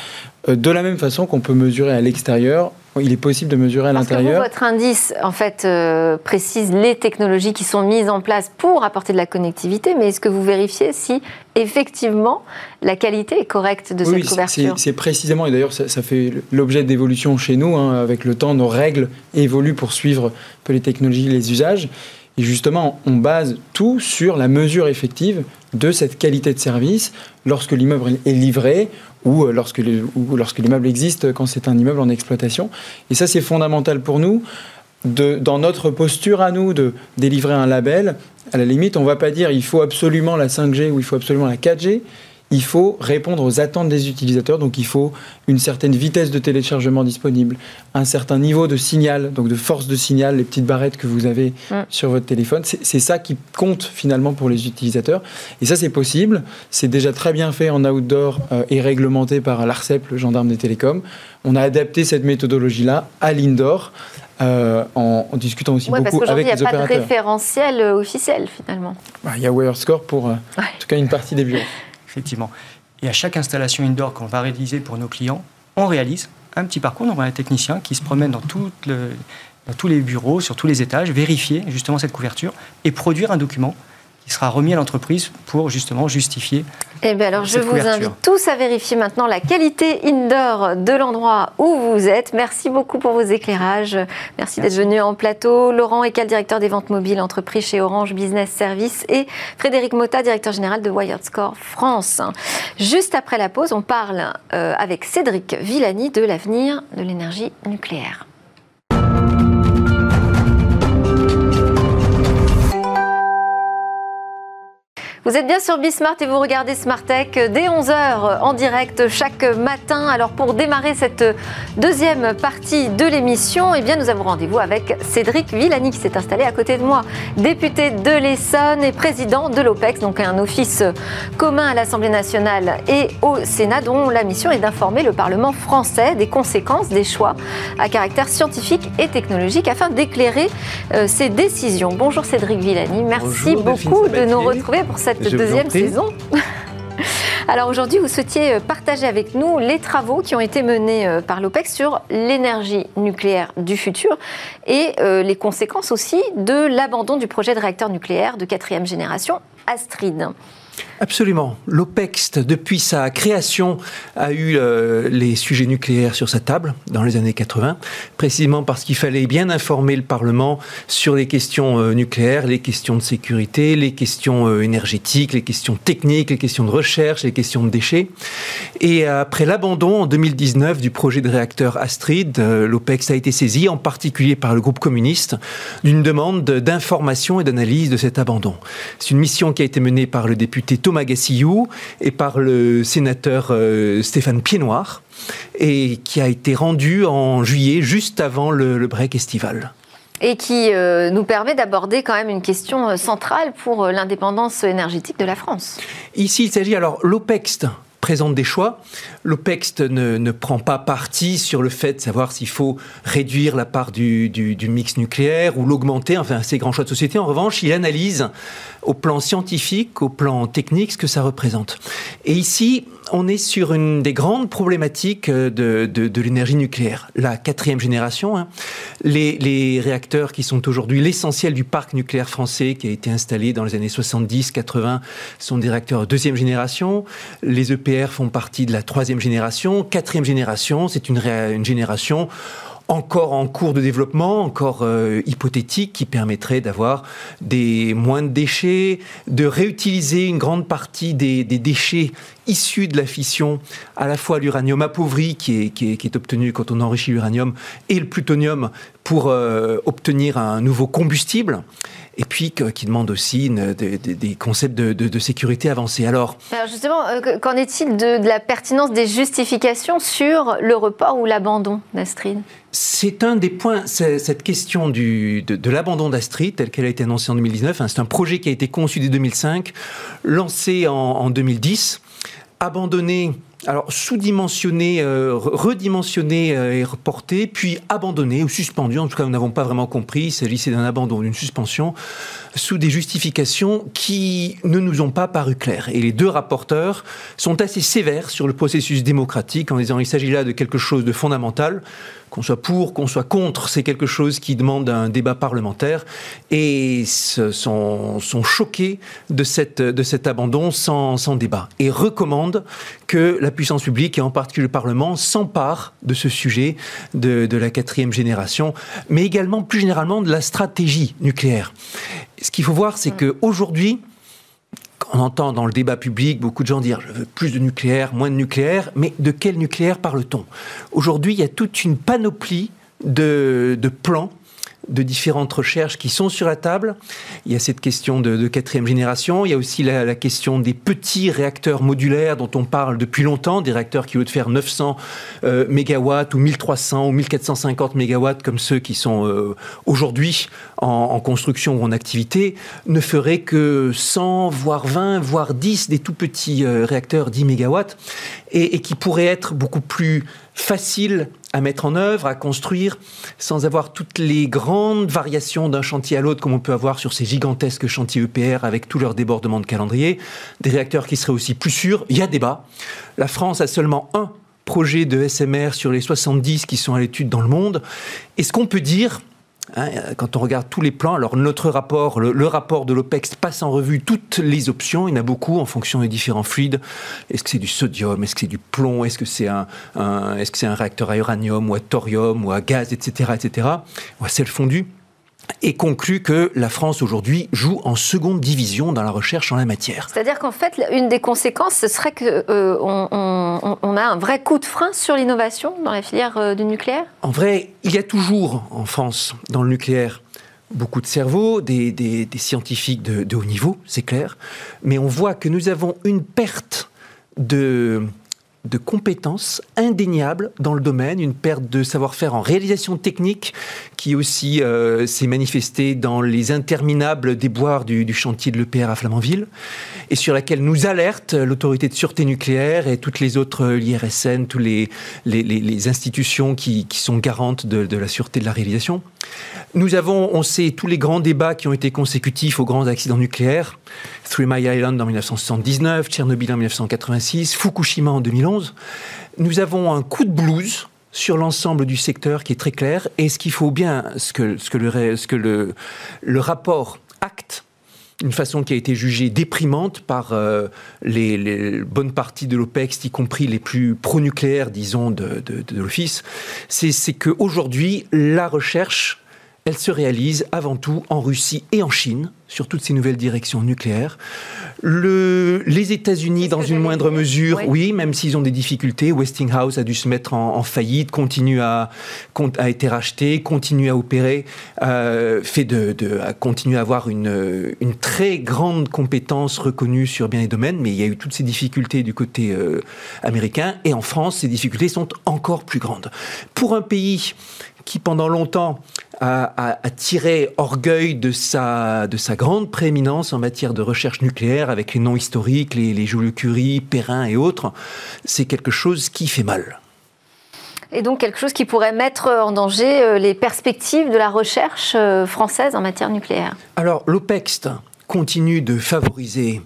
de la même façon qu'on peut mesurer à l'extérieur il est possible de mesurer à l'intérieur. Votre indice, en fait, euh, précise les technologies qui sont mises en place pour apporter de la connectivité, mais est-ce que vous vérifiez si effectivement la qualité est correcte de cette couverture C'est précisément, et d'ailleurs ça, fait l'objet d'évolution chez nous, hein, avec le temps, nos règles évoluent pour suivre peu les technologies, les usages. Et justement, on base tout sur la mesure effective de cette qualité de service lorsque l'immeuble est livré ou euh, lorsque l'immeuble existe quand c'est un immeuble en exploitation. Et ça, c'est fondamental pour nous. De, dans notre posture à nous de délivrer un label, à la limite, on ne va pas dire il faut absolument la 5G ou il faut absolument la 4G il faut répondre aux attentes des utilisateurs. Donc, il faut une certaine vitesse de téléchargement disponible, un certain niveau de signal, donc de force de signal, les petites barrettes que vous avez sur votre téléphone. C'est ça qui compte finalement pour les utilisateurs. Et ça, c'est possible. C'est déjà très bien fait en outdoor euh, et réglementé par l'ARCEP, le gendarme des télécoms. On a adapté cette méthodologie-là à l'indoor. Euh, en, discutant aussi beaucoup avec les opérateurs. il n'y a pas de référentiel euh, officiel finalement. Bah, il y a Wirescore pour en tout cas une partie des bureaux <laughs> effectivement. Et à chaque installation indoor qu'on va réaliser pour nos clients, on réalise un petit parcours. On a un technicien qui se promène dans, dans tous les bureaux, sur tous les étages, vérifier justement cette couverture et produire un document qui sera remis à l'entreprise pour justement justifier. Eh bien alors, je vous invite tous à vérifier maintenant la qualité indoor de l'endroit où vous êtes. Merci beaucoup pour vos éclairages. Merci, d'être venu en plateau. Laurent Ecal, directeur des ventes mobiles entreprise chez Orange Business Service et Frédéric Motta, directeur général de Wired Score France. Juste après la pause, on parle euh, avec Cédric Villani de l'avenir de l'énergie nucléaire. Vous êtes bien sur Bismart et vous regardez Smart Tech dès 11h en direct chaque matin. Alors pour démarrer cette deuxième partie de l'émission, eh bien nous avons rendez-vous avec Cédric Villani qui s'est installé à côté de moi, député de l'Essonne et président de l'OPEX, donc un office commun à l'Assemblée nationale et au Sénat dont la mission est d'informer le Parlement français des conséquences des choix à caractère scientifique et technologique afin d'éclairer euh, ses décisions. Bonjour Cédric Villani, merci beaucoup de nous retrouver pour cette cette deuxième saison. <laughs> Alors aujourd'hui, vous souhaitiez euh, partager avec nous les travaux qui ont été menés euh, par l'OPEX sur l'énergie nucléaire du futur et euh, les conséquences aussi de l'abandon du projet de réacteur nucléaire de quatrième génération Astrid. Absolument. L'OPEX, depuis sa création, a eu les sujets nucléaires sur sa table dans les années 80, précisément parce qu'il fallait bien informer le Parlement sur les questions nucléaires, les questions de sécurité, les questions énergétiques, les questions techniques, les questions de recherche, questions de déchets. Et après l'abandon en 2019 du projet de réacteur Astrid, l'OPEX a été saisi, en particulier par le groupe communiste, d'une demande d'information et d'analyse de cet abandon. C'est une mission qui a été menée par le député Thomas Gassillou et par le sénateur euh, Stéphane Piednoir et qui a été rendu en juillet, juste avant le, break estival et qui euh, nous permet d'aborder quand même une question euh, centrale pour l'indépendance énergétique de la France. Ici, il s'agit alors l'OPEX présente des choix. L'OPEX ne, ne, prend pas parti sur le fait de savoir s'il faut réduire la part du, du, du mix nucléaire ou l'augmenter, enfin, ces grands choix de société. En revanche, il analyse au plan scientifique, au plan technique, ce que ça représente. Et ici, on est sur une des grandes problématiques euh, de, de, l'énergie nucléaire, la quatrième génération. Hein. Les, réacteurs qui sont aujourd'hui l'essentiel du parc nucléaire français qui a été installé dans les années 70-80 sont des réacteurs deuxième génération. Les EPR font partie de la troisième génération. Quatrième génération, c'est une, une génération encore en cours de développement, encore euh, hypothétique, qui permettrait d'avoir des moins de déchets, de réutiliser une grande partie des, déchets issus de la fission, à la fois l'uranium appauvri qui est, qui, est, obtenu quand on enrichit l'uranium et le plutonium pour euh, obtenir un nouveau combustible et puis qui demande aussi des, concepts de, sécurité avancés. Alors, justement, euh, qu'en est-il de, la pertinence des justifications sur le report ou l'abandon d'Astrid? C'est un des points, cette question du, de, l'abandon d'Astrid, telle qu'elle a été annoncée en 2019. Hein, c'est un projet qui a été conçu dès 2005, lancé en, en 2010, abandonné alors sous-dimensionné, euh, redimensionné euh, et reporté, puis abandonné ou suspendu. En tout cas, nous n'avons pas vraiment compris. Il s'agissait d'un abandon, d'une suspension, sous des justifications qui ne nous ont pas paru claires. Et les deux rapporteurs sont assez sévères sur le processus démocratique en disant qu'il s'agit là de quelque chose de fondamental qu'on soit pour, qu'on soit contre, c'est quelque chose qui demande un débat parlementaire et sont, sont choqués de, cette, de cet abandon sans, sans débat et recommandent que la puissance publique et en particulier le Parlement s'empare de ce sujet de, de la quatrième génération, mais également plus généralement de la stratégie nucléaire. Ce qu'il faut voir, c'est mm. qu'aujourd'hui, on entend dans le débat public beaucoup de gens dire je veux plus de nucléaire, moins de nucléaire, mais de quel nucléaire parle-t-on? Aujourd'hui, il y a toute une panoplie de, de plans de différentes recherches qui sont sur la table. Il y a cette question de, quatrième génération. Il y a aussi la, question des petits réacteurs modulaires dont on parle depuis longtemps, des réacteurs qui, au lieu de faire 900 euh, mégawatts ou 1300 ou 1450 mégawatts comme ceux qui sont euh, aujourd'hui en, construction ou en activité, ne feraient que 100, voire 20, voire 10 des tout petits euh, réacteurs 10 mégawatts et, et qui pourraient être beaucoup plus faciles à mettre en œuvre, à construire, sans avoir toutes les grandes variations d'un chantier à l'autre comme on peut avoir sur ces gigantesques chantiers EPR avec tous leurs débordements de calendrier, des réacteurs qui seraient aussi plus sûrs. Il y a débat. La France a seulement un projet de SMR sur les 70 qui sont à l'étude dans le monde. Et ce qu'on peut dire, Hein, quand on regarde tous les plans, alors notre rapport, le, rapport de l'OPEX passe en revue toutes les options. Il y en a beaucoup en fonction des différents fluides. Est-ce que c'est du sodium? Est-ce que c'est du plomb? Est-ce que c'est un, est-ce que un réacteur à uranium ou à thorium ou à gaz, etc., etc. Ou à sel fondu et conclut que la France aujourd'hui joue en seconde division dans la recherche en la matière. C'est-à-dire qu'en fait, une des conséquences, ce serait qu'on euh, on, a un vrai coup de frein sur l'innovation dans la filière euh, du nucléaire? En vrai, il y a toujours en France, dans le nucléaire, beaucoup de cerveaux, des, des, scientifiques de, de haut niveau, c'est clair, mais on voit que nous avons une perte de de compétences indéniables dans le domaine, une perte de savoir-faire en réalisation technique qui aussi euh, s'est manifestée dans les interminables déboires du, chantier de l'EPR à Flamanville et sur laquelle nous alerte l'autorité de sûreté nucléaire et toutes les autres, euh, l'IRSN, toutes les, institutions qui, sont garantes de, de, la sûreté de la réalisation. Nous avons, on sait, tous les grands débats qui ont été consécutifs aux grands accidents nucléaires, Three Mile Island en 1979, Tchernobyl en 1986, Fukushima en 2011. Nous avons un coup de blues sur l'ensemble du secteur qui est très clair. Et ce qu'il faut bien, ce que, le, rapport acte, une façon qui a été jugée déprimante par euh, les, bonnes parties de l'OPEX, y compris les plus pro-nucléaires, disons, de, de l'Office, c'est qu'aujourd'hui, la recherche elle se réalise avant tout en Russie et en Chine, sur toutes ces nouvelles directions nucléaires. Le, les États-Unis, dans une moindre mesure, oui. même s'ils ont des difficultés. Westinghouse a dû se mettre en, faillite, continue à, a été racheté, continue à opérer, euh, fait de, de, a continué à avoir une, une, très grande compétence reconnue sur bien des domaines, mais il y a eu toutes ces difficultés du côté euh, américain. Et en France, ces difficultés sont encore plus grandes. Pour un pays qui pendant longtemps a, tiré orgueil de sa, de sa grande prééminence en matière de recherche nucléaire avec les noms historiques, les, les Jules Curie, Perrin et autres, c'est quelque chose qui fait mal. Et donc quelque chose qui pourrait mettre en danger euh, les perspectives de la recherche euh, française en matière nucléaire. Alors l'OPEX continue de favoriser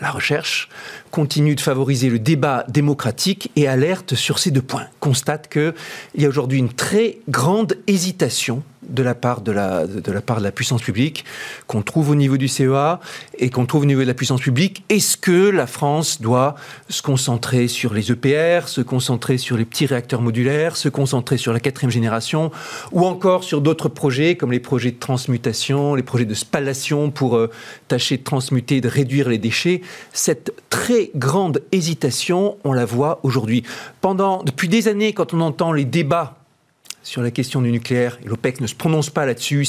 la recherche, continue de favoriser le débat démocratique et alerte sur ces deux points. Constate qu'il y a aujourd'hui une très grande hésitation de la part de la, de la, part de la puissance publique, qu'on trouve au niveau du CEA et qu'on trouve au niveau de la puissance publique. Est-ce que la France doit se concentrer sur les EPR, se concentrer sur les petits réacteurs modulaires, se concentrer sur la quatrième génération, ou encore sur d'autres projets comme les projets de transmutation, les projets de spallation pour euh, tâcher de transmuter, de réduire les déchets? Cette très grande hésitation, on la voit aujourd'hui. Pendant, depuis des années, quand on entend les débats sur la question du nucléaire. L'OPEC ne se prononce pas là-dessus.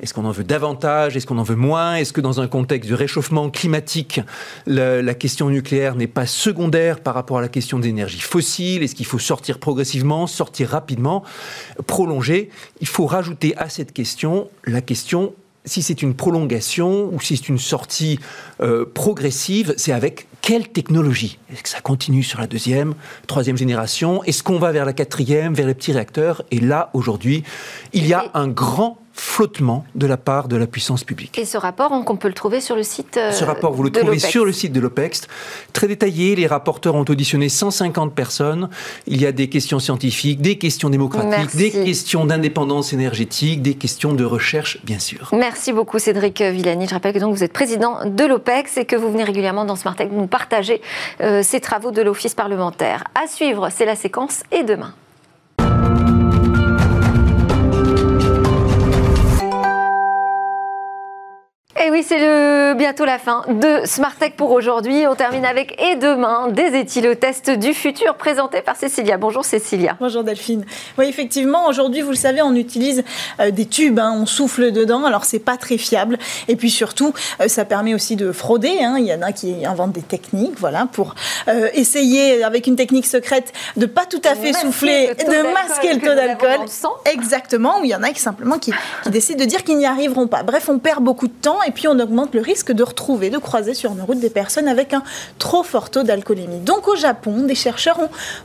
Est-ce qu'on en veut davantage Est-ce qu'on en veut moins Est-ce que dans un contexte de réchauffement climatique, la, question nucléaire n'est pas secondaire par rapport à la question d'énergie fossile Est-ce qu'il faut sortir progressivement, sortir rapidement, prolonger? Il faut rajouter à cette question la question si c'est une prolongation ou si c'est une sortie euh, progressive, c'est avec quelle technologie Est-ce que ça continue sur la deuxième, troisième génération? Est-ce qu'on va vers la quatrième, vers les petits réacteurs? Et là, aujourd'hui, il y a un grand flottement de la part de la puissance publique. Et ce rapport, on peut le trouver sur le site euh, Ce rapport, vous le trouvez sur le site de l'OPEX. Très détaillé, les rapporteurs ont auditionné 150 personnes. Il y a des questions scientifiques, des questions démocratiques, des questions d'indépendance énergétique, des questions de recherche, bien sûr. Merci beaucoup Cédric Villani. Je rappelle que donc vous êtes président de l'OPEX et que vous venez régulièrement dans Smart Tech nous partager euh, ces travaux de l'Office parlementaire. À suivre, c'est la séquence et demain. Et oui, c'est le, bientôt la fin de Smart Tech pour aujourd'hui. On termine avec Et demain, des éthylotests du futur présentés par Cécilia. Bonjour Cécilia. Bonjour Delphine. Oui, effectivement, aujourd'hui, vous le savez, on utilise euh, des tubes, hein. on souffle dedans, alors c'est pas très fiable. Et puis surtout, euh, ça permet aussi de frauder. Hein. Il y en a qui inventent des techniques, voilà, pour euh, essayer, avec une technique secrète, de pas tout à fait souffler, de masquer le taux d'alcool. Exactement, ou il y en a qui simplement qui, qui décident de dire qu'ils n'y arriveront pas. Bref, on perd beaucoup de temps et puis on augmente le risque de retrouver, de croiser sur nos routes des personnes avec un trop fort taux d'alcoolémie. Donc au Japon, des chercheurs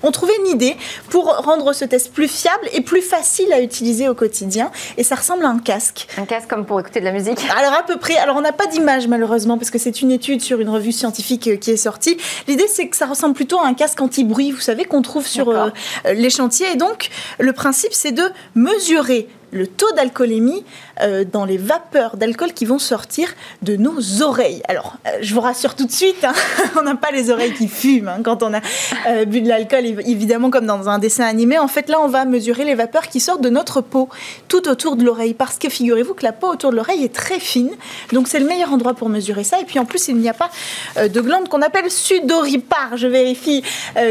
ont, trouvé une idée pour rendre ce test plus fiable et plus facile à utiliser au quotidien. Et ça ressemble à un casque. Un casque comme pour écouter de la musique <laughs> Alors à peu près. Alors on n'a pas d'image malheureusement parce que c'est une étude sur une revue scientifique euh, qui est sortie. L'idée c'est que ça ressemble plutôt à un casque anti-bruit, vous savez, qu'on trouve sur euh, les chantiers. Et donc le principe c'est de mesurer le taux d'alcoolémie euh, dans les vapeurs d'alcool qui vont sortir de nos oreilles. Alors, euh, je vous rassure tout de suite, hein, <laughs> on n'a pas les oreilles qui fument hein, quand on a euh, bu de l'alcool, évidemment comme dans un dessin animé. En fait, là, on va mesurer les vapeurs qui sortent de notre peau tout autour de l'oreille. Parce que figurez-vous que la peau autour de l'oreille est très fine, donc c'est le meilleur endroit pour mesurer ça. Et puis en plus, il n'y a pas de glandes qu'on appelle sudoripares. Je vérifie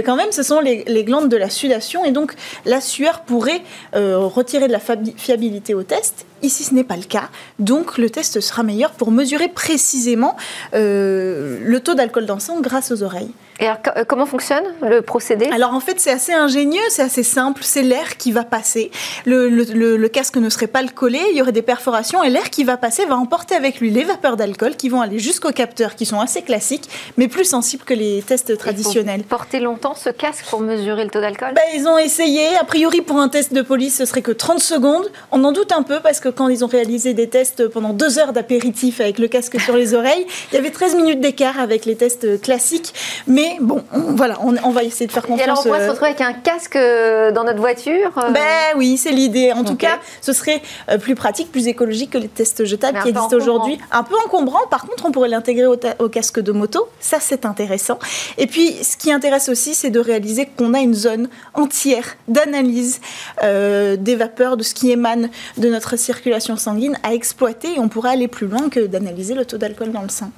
quand même, ce sont les, glandes de la sudation. Et donc, la sueur pourrait retirer de la fiabilité au test Ici, ce n'est pas le cas. Donc, le test sera meilleur pour mesurer précisément euh, le taux d'alcool dans le sang grâce aux oreilles. Et alors, euh, comment fonctionne le procédé? Alors, en fait, c'est assez ingénieux, c'est assez simple. C'est l'air qui va passer. Le, le, casque ne serait pas le collé, il y aurait des perforations et l'air qui va passer va emporter avec lui les vapeurs d'alcool qui vont aller jusqu'aux capteurs qui sont assez classiques, mais plus sensibles que les tests traditionnels. porter longtemps ce casque pour mesurer le taux d'alcool? Ben, Ils ont essayé. A priori, pour un test de police, ce serait que 30 secondes. On en doute un peu parce que quand ils ont réalisé des tests pendant deux heures d'apéritif avec le casque sur les oreilles, il y avait 13 minutes d'écart avec les tests classiques. Mais bon, voilà, on, va essayer de faire confiance. Et alors on pourrait se euh, retrouver avec un casque euh, dans notre voiture euh Ben oui, c'est l'idée. En tout cas, ce serait plus pratique, plus écologique que les tests jetables qui existent aujourd'hui. Un peu encombrant, par contre, on pourrait l'intégrer au, casque de moto. Ça, c'est intéressant. Et puis, ce qui intéresse aussi, c'est de réaliser qu'on a une zone entière d'analyse des vapeurs, de ce qui émane de notre circulation circulation sanguine à exploiter et on pourrait aller plus loin que d'analyser le taux d'alcool dans le sang.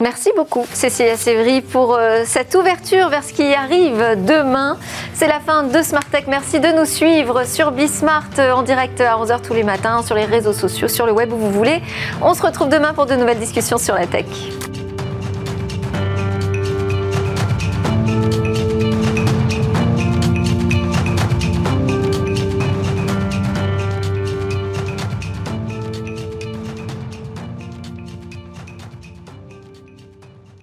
Merci beaucoup Cécilia Sévry pour euh, cette ouverture vers ce qui arrive demain. C'est la fin de Smart Tech. Merci de nous suivre sur Bismart euh, en direct à 11h tous les matins, sur les réseaux sociaux, sur le web où vous voulez. On se retrouve demain pour de nouvelles discussions sur la tech.